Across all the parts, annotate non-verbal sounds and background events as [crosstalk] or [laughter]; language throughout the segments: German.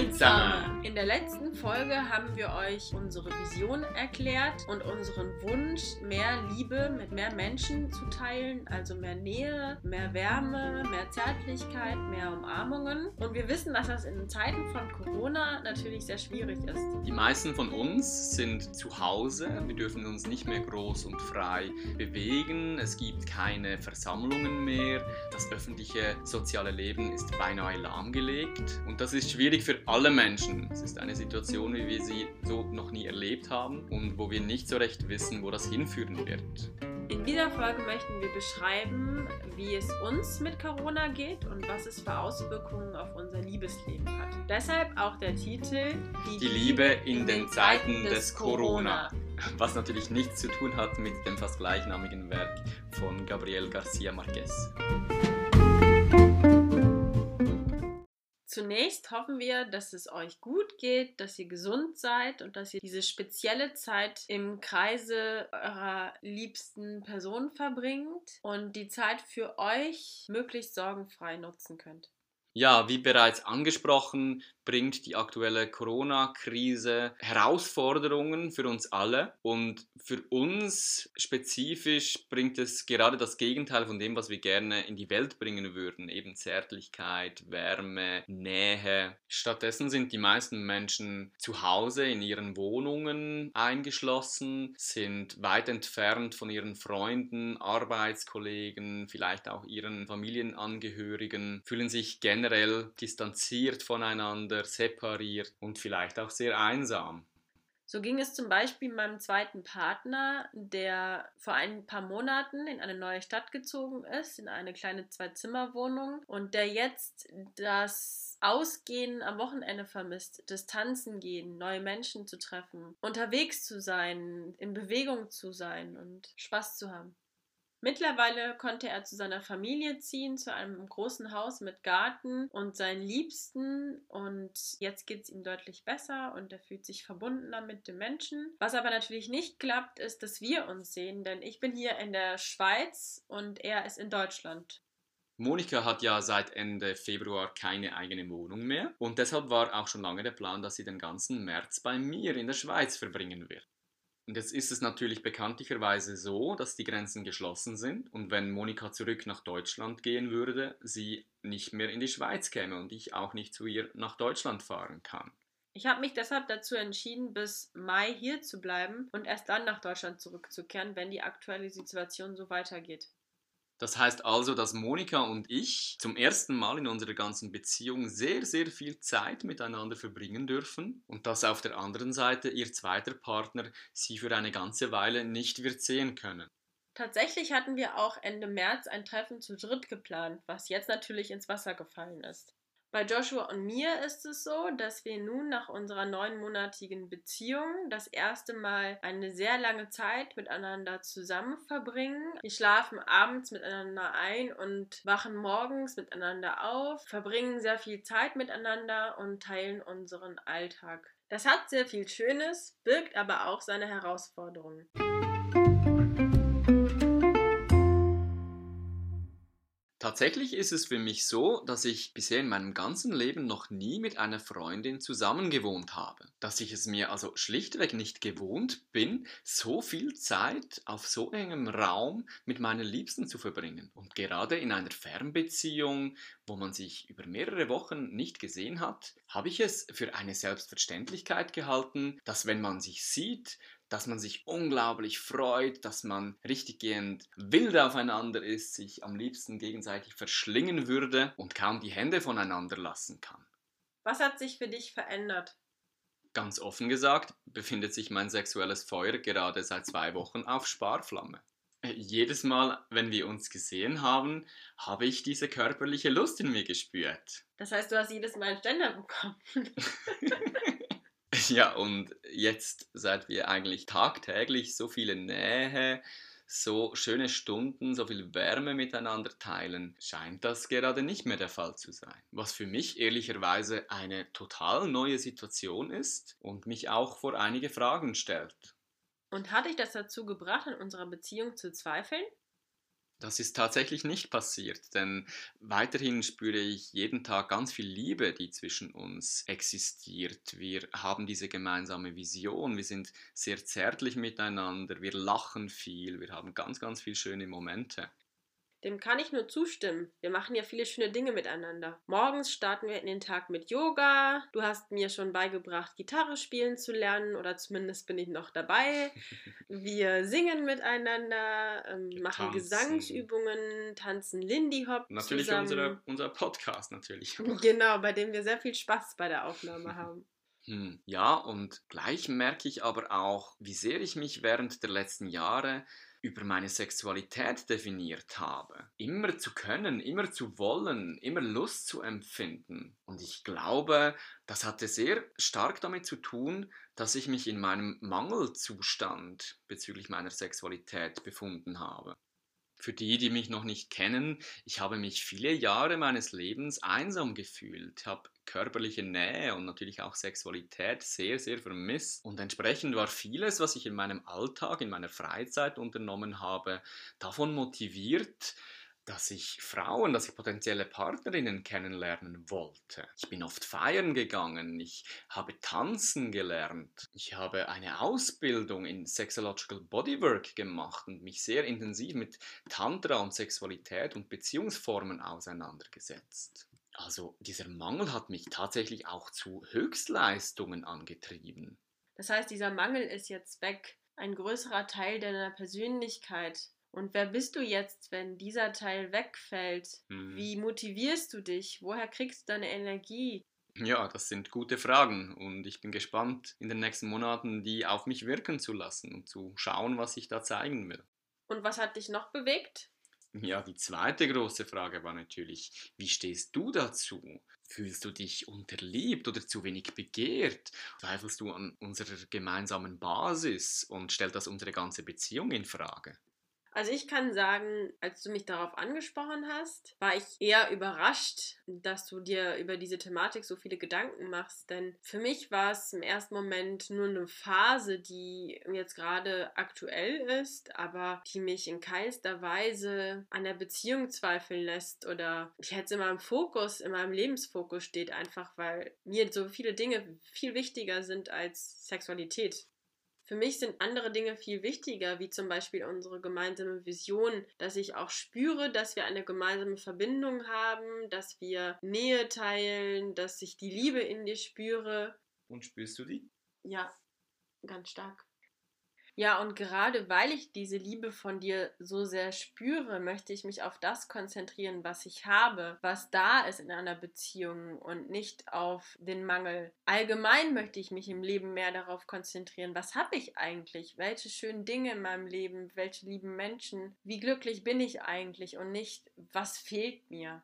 Hallo zusammen! In der letzten Folge haben wir euch unsere Vision erklärt und unseren Wunsch, mehr Liebe mit mehr Menschen zu teilen, also mehr Nähe, mehr Wärme, mehr Zärtlichkeit, mehr Umarmungen. Und wir wissen, dass das in Zeiten von Corona natürlich sehr schwierig ist. Die meisten von uns sind zu Hause. Wir dürfen uns nicht mehr groß und frei bewegen. Es gibt keine Versammlungen mehr. Das öffentliche soziale Leben ist beinahe lahmgelegt. Und das ist schwierig für alle Menschen. Es ist eine Situation, wie wir sie so noch nie erlebt haben und wo wir nicht so recht wissen, wo das hinführen wird. In dieser Folge möchten wir beschreiben, wie es uns mit Corona geht und was es für Auswirkungen auf unser Liebesleben hat. Deshalb auch der Titel Die, Die Liebe in, in den Zeiten des Corona. Was natürlich nichts zu tun hat mit dem fast gleichnamigen Werk von Gabriel Garcia Marquez. Zunächst hoffen wir, dass es euch gut geht, dass ihr gesund seid und dass ihr diese spezielle Zeit im Kreise eurer liebsten Person verbringt und die Zeit für euch möglichst sorgenfrei nutzen könnt. Ja, wie bereits angesprochen, bringt die aktuelle Corona-Krise Herausforderungen für uns alle und für uns spezifisch bringt es gerade das Gegenteil von dem, was wir gerne in die Welt bringen würden, eben Zärtlichkeit, Wärme, Nähe. Stattdessen sind die meisten Menschen zu Hause in ihren Wohnungen eingeschlossen, sind weit entfernt von ihren Freunden, Arbeitskollegen, vielleicht auch ihren Familienangehörigen, fühlen sich generell distanziert voneinander separiert und vielleicht auch sehr einsam. So ging es zum Beispiel meinem zweiten Partner, der vor ein paar Monaten in eine neue Stadt gezogen ist, in eine kleine Zwei-Zimmer-Wohnung und der jetzt das Ausgehen am Wochenende vermisst, das Tanzen gehen, neue Menschen zu treffen, unterwegs zu sein, in Bewegung zu sein und Spaß zu haben. Mittlerweile konnte er zu seiner Familie ziehen, zu einem großen Haus mit Garten und seinen Liebsten. Und jetzt geht es ihm deutlich besser und er fühlt sich verbundener mit den Menschen. Was aber natürlich nicht klappt, ist, dass wir uns sehen, denn ich bin hier in der Schweiz und er ist in Deutschland. Monika hat ja seit Ende Februar keine eigene Wohnung mehr und deshalb war auch schon lange der Plan, dass sie den ganzen März bei mir in der Schweiz verbringen wird. Und jetzt ist es natürlich bekanntlicherweise so, dass die Grenzen geschlossen sind und wenn Monika zurück nach Deutschland gehen würde, sie nicht mehr in die Schweiz käme und ich auch nicht zu ihr nach Deutschland fahren kann. Ich habe mich deshalb dazu entschieden, bis Mai hier zu bleiben und erst dann nach Deutschland zurückzukehren, wenn die aktuelle Situation so weitergeht. Das heißt also, dass Monika und ich zum ersten Mal in unserer ganzen Beziehung sehr, sehr viel Zeit miteinander verbringen dürfen und dass auf der anderen Seite ihr zweiter Partner sie für eine ganze Weile nicht wird sehen können. Tatsächlich hatten wir auch Ende März ein Treffen zu dritt geplant, was jetzt natürlich ins Wasser gefallen ist. Bei Joshua und mir ist es so, dass wir nun nach unserer neunmonatigen Beziehung das erste Mal eine sehr lange Zeit miteinander zusammen verbringen. Wir schlafen abends miteinander ein und wachen morgens miteinander auf, verbringen sehr viel Zeit miteinander und teilen unseren Alltag. Das hat sehr viel Schönes, birgt aber auch seine Herausforderungen. Tatsächlich ist es für mich so, dass ich bisher in meinem ganzen Leben noch nie mit einer Freundin zusammengewohnt habe. Dass ich es mir also schlichtweg nicht gewohnt bin, so viel Zeit auf so engem Raum mit meinen Liebsten zu verbringen. Und gerade in einer Fernbeziehung, wo man sich über mehrere Wochen nicht gesehen hat, habe ich es für eine Selbstverständlichkeit gehalten, dass wenn man sich sieht, dass man sich unglaublich freut, dass man richtiggehend wild aufeinander ist, sich am liebsten gegenseitig verschlingen würde und kaum die Hände voneinander lassen kann. Was hat sich für dich verändert? Ganz offen gesagt befindet sich mein sexuelles Feuer gerade seit zwei Wochen auf Sparflamme. Äh, jedes Mal, wenn wir uns gesehen haben, habe ich diese körperliche Lust in mir gespürt. Das heißt, du hast jedes Mal einen Ständer bekommen. [laughs] [laughs] Ja, und jetzt, seit wir eigentlich tagtäglich so viele Nähe, so schöne Stunden, so viel Wärme miteinander teilen, scheint das gerade nicht mehr der Fall zu sein. Was für mich ehrlicherweise eine total neue Situation ist und mich auch vor einige Fragen stellt. Und hat dich das dazu gebracht, in unserer Beziehung zu zweifeln? Das ist tatsächlich nicht passiert, denn weiterhin spüre ich jeden Tag ganz viel Liebe, die zwischen uns existiert. Wir haben diese gemeinsame Vision, wir sind sehr zärtlich miteinander, wir lachen viel, wir haben ganz, ganz viele schöne Momente. Dem kann ich nur zustimmen. Wir machen ja viele schöne Dinge miteinander. Morgens starten wir in den Tag mit Yoga. Du hast mir schon beigebracht, Gitarre spielen zu lernen oder zumindest bin ich noch dabei. [laughs] Wir singen miteinander, ähm, machen tanzen. Gesangsübungen, tanzen Lindy Hop. Natürlich zusammen. Unsere, unser Podcast natürlich. Genau, bei dem wir sehr viel Spaß bei der Aufnahme [laughs] haben. Hm, ja, und gleich merke ich aber auch, wie sehr ich mich während der letzten Jahre über meine Sexualität definiert habe. Immer zu können, immer zu wollen, immer Lust zu empfinden. Und ich glaube, das hatte sehr stark damit zu tun, dass ich mich in meinem Mangelzustand bezüglich meiner Sexualität befunden habe. Für die, die mich noch nicht kennen, ich habe mich viele Jahre meines Lebens einsam gefühlt, habe körperliche Nähe und natürlich auch Sexualität sehr, sehr vermisst. Und entsprechend war vieles, was ich in meinem Alltag, in meiner Freizeit unternommen habe, davon motiviert, dass ich Frauen, dass ich potenzielle Partnerinnen kennenlernen wollte. Ich bin oft feiern gegangen, ich habe tanzen gelernt, ich habe eine Ausbildung in Sexological Bodywork gemacht und mich sehr intensiv mit Tantra und Sexualität und Beziehungsformen auseinandergesetzt. Also dieser Mangel hat mich tatsächlich auch zu Höchstleistungen angetrieben. Das heißt, dieser Mangel ist jetzt weg. Ein größerer Teil deiner Persönlichkeit und wer bist du jetzt, wenn dieser Teil wegfällt? Mhm. Wie motivierst du dich? Woher kriegst du deine Energie? Ja, das sind gute Fragen und ich bin gespannt, in den nächsten Monaten die auf mich wirken zu lassen und zu schauen, was ich da zeigen will. Und was hat dich noch bewegt? Ja, die zweite große Frage war natürlich, wie stehst du dazu? Fühlst du dich unterliebt oder zu wenig begehrt? Zweifelst du an unserer gemeinsamen Basis und stellt das unsere ganze Beziehung in Frage? Also ich kann sagen, als du mich darauf angesprochen hast, war ich eher überrascht, dass du dir über diese Thematik so viele Gedanken machst. Denn für mich war es im ersten Moment nur eine Phase, die jetzt gerade aktuell ist, aber die mich in keinster Weise an der Beziehung zweifeln lässt oder ich jetzt in meinem Fokus, in meinem Lebensfokus steht, einfach weil mir so viele Dinge viel wichtiger sind als Sexualität. Für mich sind andere Dinge viel wichtiger, wie zum Beispiel unsere gemeinsame Vision, dass ich auch spüre, dass wir eine gemeinsame Verbindung haben, dass wir Nähe teilen, dass ich die Liebe in dir spüre. Und spürst du die? Ja, ganz stark. Ja, und gerade weil ich diese Liebe von dir so sehr spüre, möchte ich mich auf das konzentrieren, was ich habe, was da ist in einer Beziehung und nicht auf den Mangel. Allgemein möchte ich mich im Leben mehr darauf konzentrieren, was habe ich eigentlich, welche schönen Dinge in meinem Leben, welche lieben Menschen, wie glücklich bin ich eigentlich und nicht, was fehlt mir.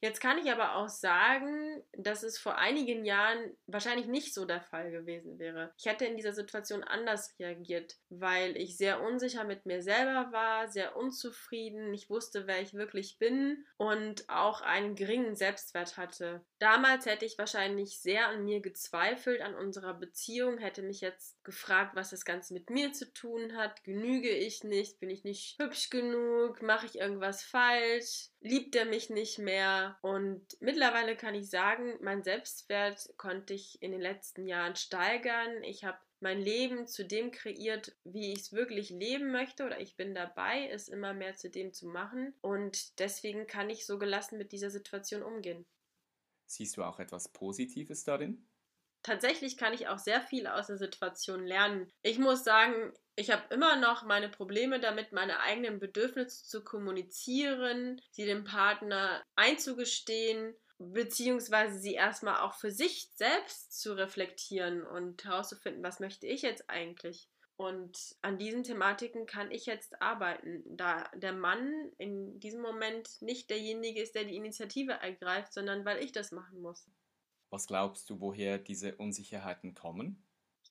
Jetzt kann ich aber auch sagen, dass es vor einigen Jahren wahrscheinlich nicht so der Fall gewesen wäre. Ich hätte in dieser Situation anders reagiert, weil ich sehr unsicher mit mir selber war, sehr unzufrieden, ich wusste, wer ich wirklich bin und auch einen geringen Selbstwert hatte. Damals hätte ich wahrscheinlich sehr an mir gezweifelt, an unserer Beziehung, hätte mich jetzt gefragt, was das Ganze mit mir zu tun hat. Genüge ich nicht? Bin ich nicht hübsch genug? Mache ich irgendwas falsch? Liebt er mich nicht mehr? Und mittlerweile kann ich sagen, mein Selbstwert konnte ich in den letzten Jahren steigern. Ich habe mein Leben zu dem kreiert, wie ich es wirklich leben möchte oder ich bin dabei, es immer mehr zu dem zu machen. Und deswegen kann ich so gelassen mit dieser Situation umgehen. Siehst du auch etwas Positives darin? tatsächlich kann ich auch sehr viel aus der Situation lernen. Ich muss sagen, ich habe immer noch meine Probleme damit, meine eigenen Bedürfnisse zu kommunizieren, sie dem Partner einzugestehen, beziehungsweise sie erstmal auch für sich selbst zu reflektieren und herauszufinden, was möchte ich jetzt eigentlich. Und an diesen Thematiken kann ich jetzt arbeiten, da der Mann in diesem Moment nicht derjenige ist, der die Initiative ergreift, sondern weil ich das machen muss. Was glaubst du, woher diese Unsicherheiten kommen?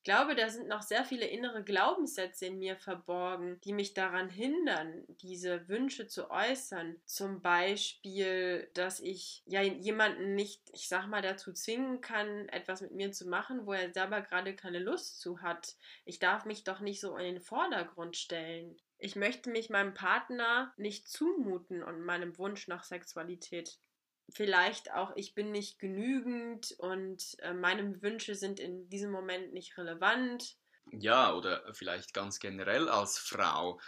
Ich glaube, da sind noch sehr viele innere Glaubenssätze in mir verborgen, die mich daran hindern, diese Wünsche zu äußern. Zum Beispiel, dass ich ja jemanden nicht, ich sag mal, dazu zwingen kann, etwas mit mir zu machen, wo er selber gerade keine Lust zu hat. Ich darf mich doch nicht so in den Vordergrund stellen. Ich möchte mich meinem Partner nicht zumuten und meinem Wunsch nach Sexualität vielleicht auch, ich bin nicht genügend und äh, meine Wünsche sind in diesem Moment nicht relevant. Ja, oder vielleicht ganz generell als Frau.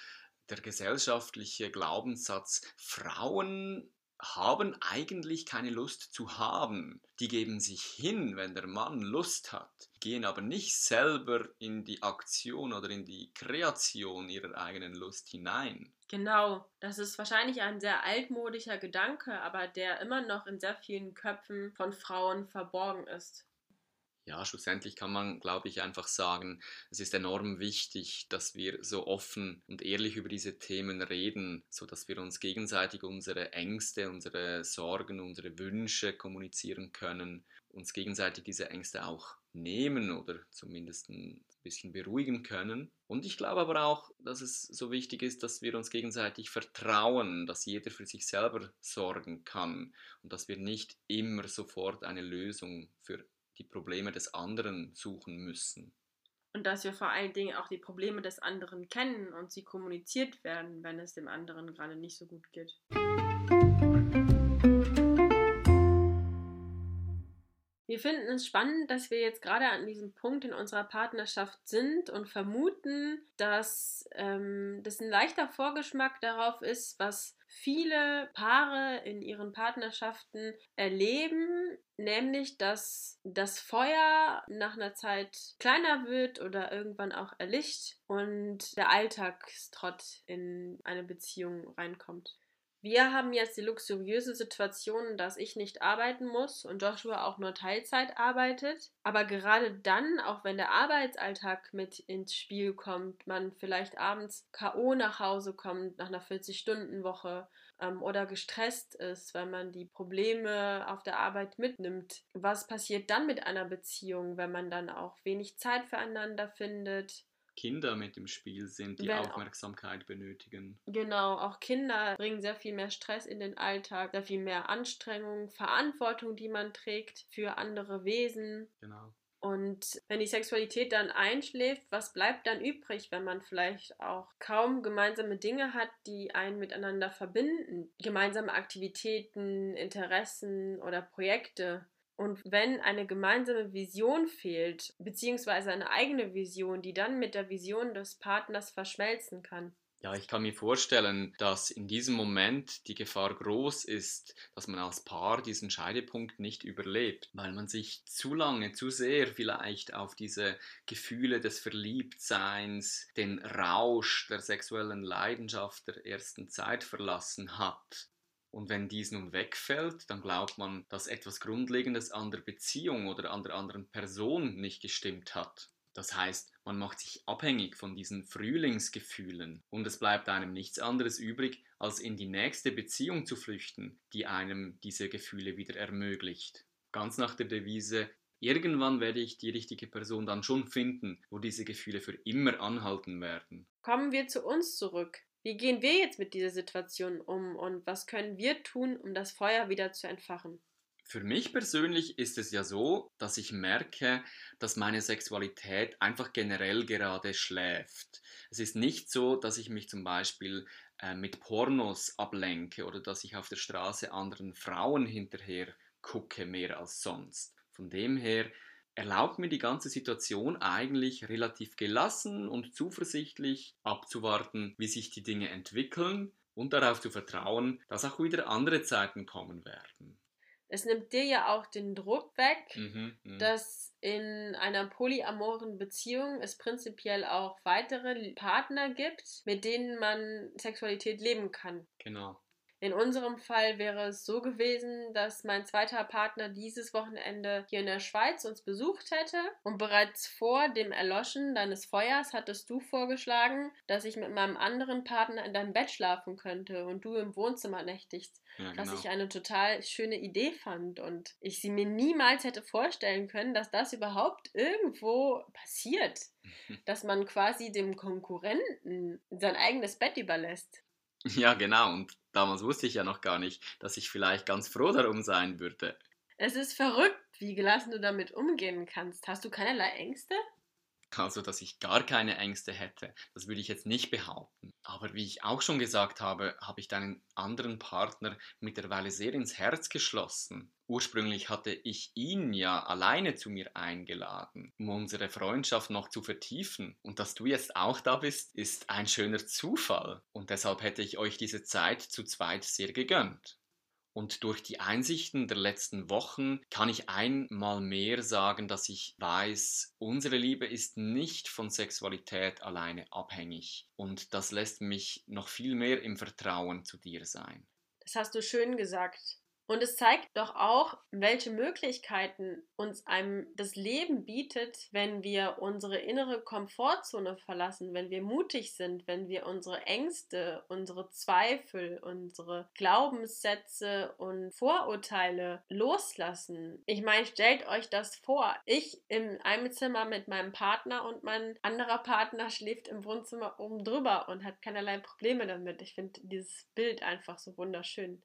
Der gesellschaftliche Glaubenssatz, Frauen haben eigentlich keine Lust zu haben. Die geben sich hin, wenn der Mann Lust hat, gehen aber nicht selber in die Aktion oder in die Kreation ihrer eigenen Lust hinein. Genau, das ist wahrscheinlich ein sehr altmodischer Gedanke, aber der immer noch in sehr vielen Köpfen von Frauen verborgen ist ja, schlussendlich kann man, glaube ich, einfach sagen, es ist enorm wichtig, dass wir so offen und ehrlich über diese Themen reden, sodass wir uns gegenseitig unsere Ängste, unsere Sorgen, unsere Wünsche kommunizieren können, uns gegenseitig diese Ängste auch nehmen oder zumindest ein bisschen beruhigen können. Und ich glaube aber auch, dass es so wichtig ist, dass wir uns gegenseitig vertrauen, dass jeder für sich selber sorgen kann und dass wir nicht immer sofort eine Lösung für die Probleme des anderen suchen müssen. Und dass wir vor allen Dingen auch die Probleme des anderen kennen und sie kommuniziert werden, wenn es dem anderen gerade nicht so gut geht. Wir finden es spannend, dass wir jetzt gerade an diesem Punkt in unserer Partnerschaft sind und vermuten, dass ähm, das ein leichter Vorgeschmack darauf ist, was viele Paare in ihren Partnerschaften erleben, nämlich dass das Feuer nach einer Zeit kleiner wird oder irgendwann auch erlischt und der Alltagstrott in eine Beziehung reinkommt. Wir haben jetzt die luxuriöse Situation, dass ich nicht arbeiten muss und Joshua auch nur Teilzeit arbeitet. Aber gerade dann, auch wenn der Arbeitsalltag mit ins Spiel kommt, man vielleicht abends K.O. nach Hause kommt nach einer 40-Stunden-Woche ähm, oder gestresst ist, weil man die Probleme auf der Arbeit mitnimmt. Was passiert dann mit einer Beziehung, wenn man dann auch wenig Zeit füreinander findet? Kinder mit im Spiel sind, die Wenn Aufmerksamkeit benötigen. Genau, auch Kinder bringen sehr viel mehr Stress in den Alltag, sehr viel mehr Anstrengung, Verantwortung, die man trägt für andere Wesen. Genau. Und wenn die Sexualität dann einschläft, was bleibt dann übrig, wenn man vielleicht auch kaum gemeinsame Dinge hat, die einen miteinander verbinden? Gemeinsame Aktivitäten, Interessen oder Projekte. Und wenn eine gemeinsame Vision fehlt, beziehungsweise eine eigene Vision, die dann mit der Vision des Partners verschmelzen kann. Ja, ich kann mir vorstellen, dass in diesem Moment die Gefahr groß ist, dass man als Paar diesen Scheidepunkt nicht überlebt, weil man sich zu lange, zu sehr vielleicht auf diese Gefühle des Verliebtseins, den Rausch der sexuellen Leidenschaft der ersten Zeit verlassen hat. Und wenn dies nun wegfällt, dann glaubt man, dass etwas Grundlegendes an der Beziehung oder an der anderen Person nicht gestimmt hat. Das heißt, man macht sich abhängig von diesen Frühlingsgefühlen und es bleibt einem nichts anderes übrig, als in die nächste Beziehung zu flüchten, die einem diese Gefühle wieder ermöglicht. Ganz nach der Devise, irgendwann werde ich die richtige Person dann schon finden, wo diese Gefühle für immer anhalten werden. Kommen wir zu uns zurück. Wie gehen wir jetzt mit dieser Situation um und was können wir tun, um das Feuer wieder zu entfachen? Für mich persönlich ist es ja so, dass ich merke, dass meine Sexualität einfach generell gerade schläft. Es ist nicht so, dass ich mich zum Beispiel äh, mit Pornos ablenke oder dass ich auf der Straße anderen Frauen hinterher gucke mehr als sonst. Von dem her erlaubt mir die ganze Situation eigentlich relativ gelassen und zuversichtlich abzuwarten, wie sich die Dinge entwickeln und darauf zu vertrauen, dass auch wieder andere Zeiten kommen werden. Es nimmt dir ja auch den Druck weg, mhm, mhm. dass in einer polyamoren Beziehung es prinzipiell auch weitere Partner gibt, mit denen man Sexualität leben kann. Genau. In unserem Fall wäre es so gewesen, dass mein zweiter Partner dieses Wochenende hier in der Schweiz uns besucht hätte und bereits vor dem Erloschen deines Feuers hattest du vorgeschlagen, dass ich mit meinem anderen Partner in deinem Bett schlafen könnte und du im Wohnzimmer nächtigst. Ja, genau. Was ich eine total schöne Idee fand und ich sie mir niemals hätte vorstellen können, dass das überhaupt irgendwo passiert. [laughs] dass man quasi dem Konkurrenten sein eigenes Bett überlässt. Ja, genau. Und damals wusste ich ja noch gar nicht, dass ich vielleicht ganz froh darum sein würde. Es ist verrückt, wie gelassen du damit umgehen kannst. Hast du keinerlei Ängste? Also, dass ich gar keine Ängste hätte, das würde ich jetzt nicht behaupten. Aber wie ich auch schon gesagt habe, habe ich deinen anderen Partner mittlerweile sehr ins Herz geschlossen. Ursprünglich hatte ich ihn ja alleine zu mir eingeladen, um unsere Freundschaft noch zu vertiefen. Und dass du jetzt auch da bist, ist ein schöner Zufall. Und deshalb hätte ich euch diese Zeit zu zweit sehr gegönnt. Und durch die Einsichten der letzten Wochen kann ich einmal mehr sagen, dass ich weiß, unsere Liebe ist nicht von Sexualität alleine abhängig. Und das lässt mich noch viel mehr im Vertrauen zu dir sein. Das hast du schön gesagt. Und es zeigt doch auch, welche Möglichkeiten uns einem das Leben bietet, wenn wir unsere innere Komfortzone verlassen, wenn wir mutig sind, wenn wir unsere Ängste, unsere Zweifel, unsere Glaubenssätze und Vorurteile loslassen. Ich meine, stellt euch das vor. Ich in einem Zimmer mit meinem Partner und mein anderer Partner schläft im Wohnzimmer oben drüber und hat keinerlei Probleme damit. Ich finde dieses Bild einfach so wunderschön.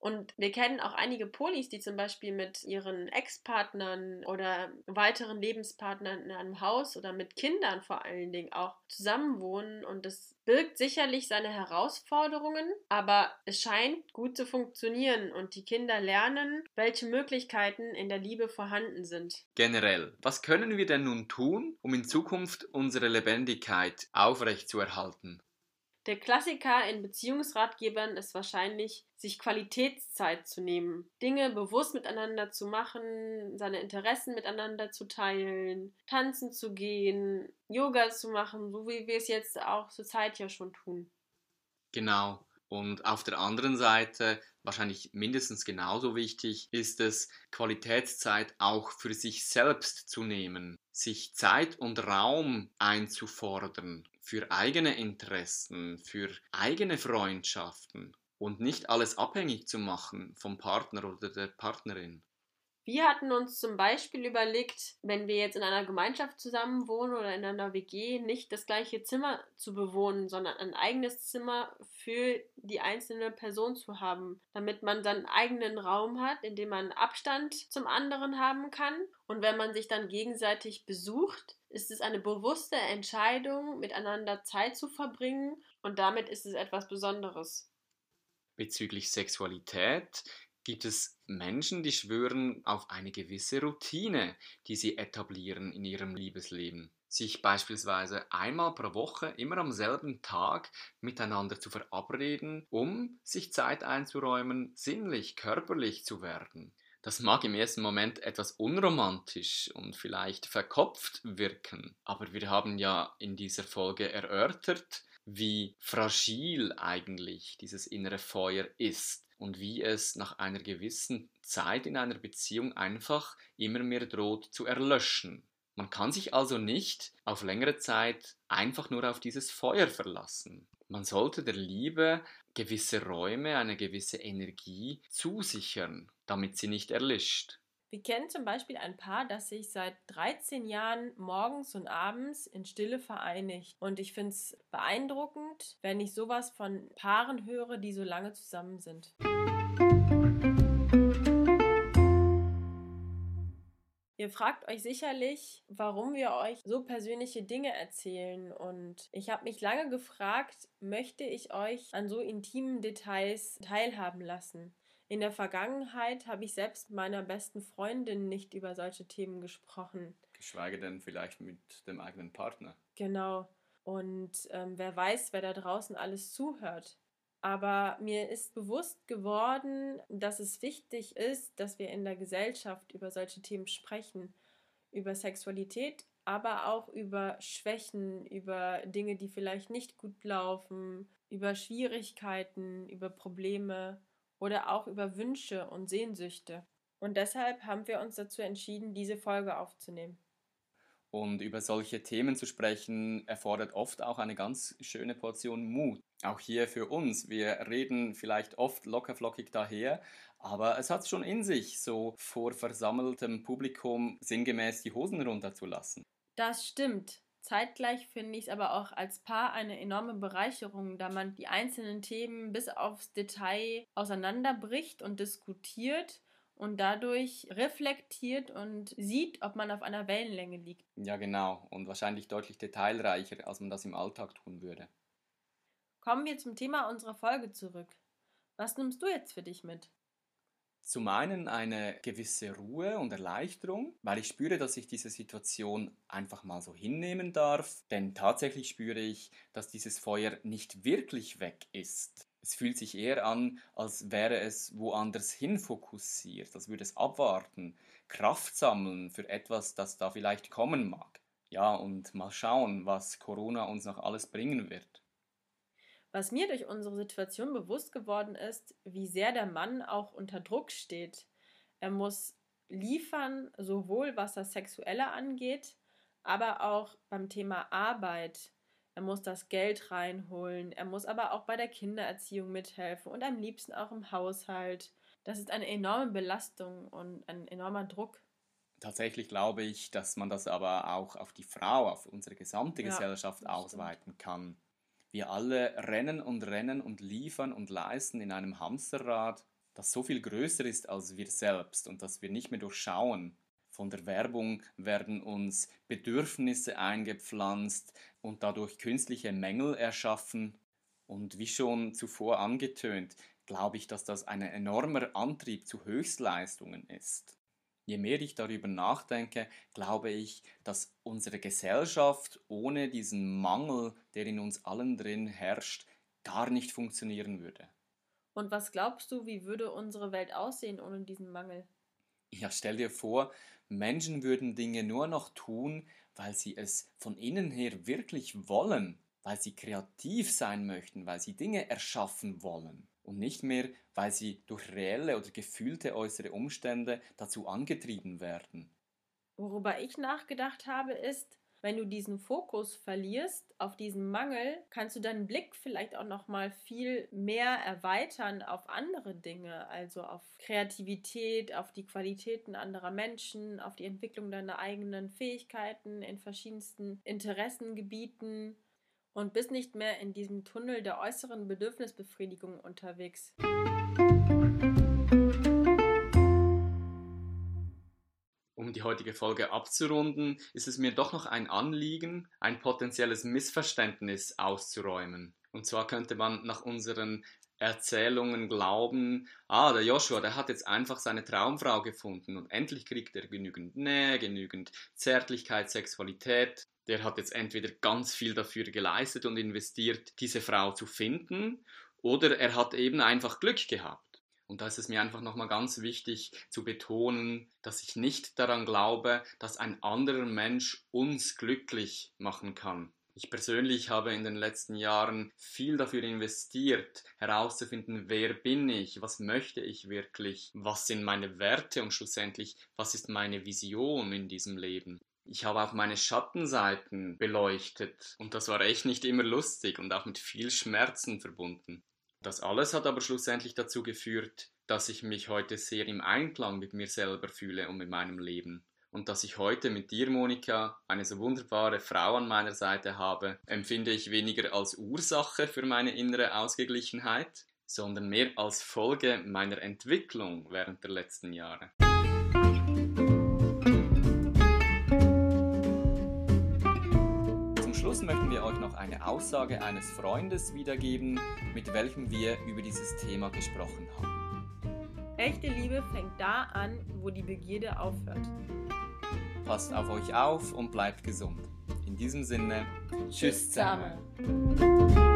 Und wir kennen auch einige Polis, die zum Beispiel mit ihren Ex-Partnern oder weiteren Lebenspartnern in einem Haus oder mit Kindern vor allen Dingen auch zusammenwohnen. Und das birgt sicherlich seine Herausforderungen, aber es scheint gut zu funktionieren und die Kinder lernen, welche Möglichkeiten in der Liebe vorhanden sind. Generell, was können wir denn nun tun, um in Zukunft unsere Lebendigkeit aufrechtzuerhalten? Der Klassiker in Beziehungsratgebern ist wahrscheinlich, sich Qualitätszeit zu nehmen, Dinge bewusst miteinander zu machen, seine Interessen miteinander zu teilen, tanzen zu gehen, Yoga zu machen, so wie wir es jetzt auch zur Zeit ja schon tun. Genau. Und auf der anderen Seite, wahrscheinlich mindestens genauso wichtig, ist es, Qualitätszeit auch für sich selbst zu nehmen, sich Zeit und Raum einzufordern für eigene Interessen, für eigene Freundschaften und nicht alles abhängig zu machen vom Partner oder der Partnerin. Wir hatten uns zum Beispiel überlegt, wenn wir jetzt in einer Gemeinschaft zusammenwohnen oder in einer WG, nicht das gleiche Zimmer zu bewohnen, sondern ein eigenes Zimmer für die einzelne Person zu haben, damit man seinen eigenen Raum hat, in dem man Abstand zum anderen haben kann. Und wenn man sich dann gegenseitig besucht, ist es eine bewusste Entscheidung, miteinander Zeit zu verbringen und damit ist es etwas Besonderes. Bezüglich Sexualität gibt es Menschen, die schwören auf eine gewisse Routine, die sie etablieren in ihrem Liebesleben. Sich beispielsweise einmal pro Woche immer am selben Tag miteinander zu verabreden, um sich Zeit einzuräumen, sinnlich, körperlich zu werden. Das mag im ersten Moment etwas unromantisch und vielleicht verkopft wirken, aber wir haben ja in dieser Folge erörtert, wie fragil eigentlich dieses innere Feuer ist und wie es nach einer gewissen Zeit in einer Beziehung einfach immer mehr droht zu erlöschen. Man kann sich also nicht auf längere Zeit einfach nur auf dieses Feuer verlassen. Man sollte der Liebe gewisse Räume, eine gewisse Energie zusichern, damit sie nicht erlischt. Wir kennen zum Beispiel ein Paar, das sich seit 13 Jahren morgens und abends in Stille vereinigt. Und ich finde es beeindruckend, wenn ich sowas von Paaren höre, die so lange zusammen sind. Ihr fragt euch sicherlich, warum wir euch so persönliche Dinge erzählen. Und ich habe mich lange gefragt, möchte ich euch an so intimen Details teilhaben lassen? In der Vergangenheit habe ich selbst meiner besten Freundin nicht über solche Themen gesprochen. Geschweige denn vielleicht mit dem eigenen Partner. Genau. Und ähm, wer weiß, wer da draußen alles zuhört. Aber mir ist bewusst geworden, dass es wichtig ist, dass wir in der Gesellschaft über solche Themen sprechen. Über Sexualität, aber auch über Schwächen, über Dinge, die vielleicht nicht gut laufen, über Schwierigkeiten, über Probleme oder auch über Wünsche und Sehnsüchte. Und deshalb haben wir uns dazu entschieden, diese Folge aufzunehmen. Und über solche Themen zu sprechen, erfordert oft auch eine ganz schöne Portion Mut. Auch hier für uns. Wir reden vielleicht oft lockerflockig daher, aber es hat schon in sich, so vor versammeltem Publikum sinngemäß die Hosen runterzulassen. Das stimmt. Zeitgleich finde ich es aber auch als Paar eine enorme Bereicherung, da man die einzelnen Themen bis aufs Detail auseinanderbricht und diskutiert und dadurch reflektiert und sieht, ob man auf einer Wellenlänge liegt. Ja, genau. Und wahrscheinlich deutlich detailreicher, als man das im Alltag tun würde. Kommen wir zum Thema unserer Folge zurück. Was nimmst du jetzt für dich mit? Zum einen eine gewisse Ruhe und Erleichterung, weil ich spüre, dass ich diese Situation einfach mal so hinnehmen darf. Denn tatsächlich spüre ich, dass dieses Feuer nicht wirklich weg ist. Es fühlt sich eher an, als wäre es woanders hin fokussiert, als würde es abwarten, Kraft sammeln für etwas, das da vielleicht kommen mag. Ja, und mal schauen, was Corona uns noch alles bringen wird. Was mir durch unsere Situation bewusst geworden ist, wie sehr der Mann auch unter Druck steht. Er muss liefern, sowohl was das Sexuelle angeht, aber auch beim Thema Arbeit. Er muss das Geld reinholen, er muss aber auch bei der Kindererziehung mithelfen und am liebsten auch im Haushalt. Das ist eine enorme Belastung und ein enormer Druck. Tatsächlich glaube ich, dass man das aber auch auf die Frau, auf unsere gesamte ja, Gesellschaft ausweiten kann. Wir alle rennen und rennen und liefern und leisten in einem Hamsterrad, das so viel größer ist als wir selbst und das wir nicht mehr durchschauen. Von der Werbung werden uns Bedürfnisse eingepflanzt und dadurch künstliche Mängel erschaffen. Und wie schon zuvor angetönt, glaube ich, dass das ein enormer Antrieb zu Höchstleistungen ist je mehr ich darüber nachdenke, glaube ich, dass unsere Gesellschaft ohne diesen Mangel, der in uns allen drin herrscht, gar nicht funktionieren würde. Und was glaubst du, wie würde unsere Welt aussehen ohne diesen Mangel? Ja, stell dir vor, Menschen würden Dinge nur noch tun, weil sie es von innen her wirklich wollen, weil sie kreativ sein möchten, weil sie Dinge erschaffen wollen und nicht mehr, weil sie durch reelle oder gefühlte äußere Umstände dazu angetrieben werden. Worüber ich nachgedacht habe, ist, wenn du diesen Fokus verlierst auf diesen Mangel, kannst du deinen Blick vielleicht auch noch mal viel mehr erweitern auf andere Dinge, also auf Kreativität, auf die Qualitäten anderer Menschen, auf die Entwicklung deiner eigenen Fähigkeiten in verschiedensten Interessengebieten und bist nicht mehr in diesem Tunnel der äußeren Bedürfnisbefriedigung unterwegs. Um die heutige Folge abzurunden, ist es mir doch noch ein Anliegen, ein potenzielles Missverständnis auszuräumen. Und zwar könnte man nach unseren Erzählungen glauben, ah, der Joshua, der hat jetzt einfach seine Traumfrau gefunden und endlich kriegt er genügend Nähe, genügend Zärtlichkeit, Sexualität der hat jetzt entweder ganz viel dafür geleistet und investiert, diese Frau zu finden, oder er hat eben einfach Glück gehabt. Und da ist es mir einfach nochmal ganz wichtig zu betonen, dass ich nicht daran glaube, dass ein anderer Mensch uns glücklich machen kann. Ich persönlich habe in den letzten Jahren viel dafür investiert, herauszufinden, wer bin ich, was möchte ich wirklich, was sind meine Werte und schlussendlich, was ist meine Vision in diesem Leben. Ich habe auch meine Schattenseiten beleuchtet und das war echt nicht immer lustig und auch mit viel Schmerzen verbunden. Das alles hat aber schlussendlich dazu geführt, dass ich mich heute sehr im Einklang mit mir selber fühle und mit meinem Leben. Und dass ich heute mit dir, Monika, eine so wunderbare Frau an meiner Seite habe, empfinde ich weniger als Ursache für meine innere Ausgeglichenheit, sondern mehr als Folge meiner Entwicklung während der letzten Jahre. Möchten wir euch noch eine Aussage eines Freundes wiedergeben, mit welchem wir über dieses Thema gesprochen haben. Echte Liebe fängt da an, wo die Begierde aufhört. Passt auf euch auf und bleibt gesund. In diesem Sinne, tschüss zusammen.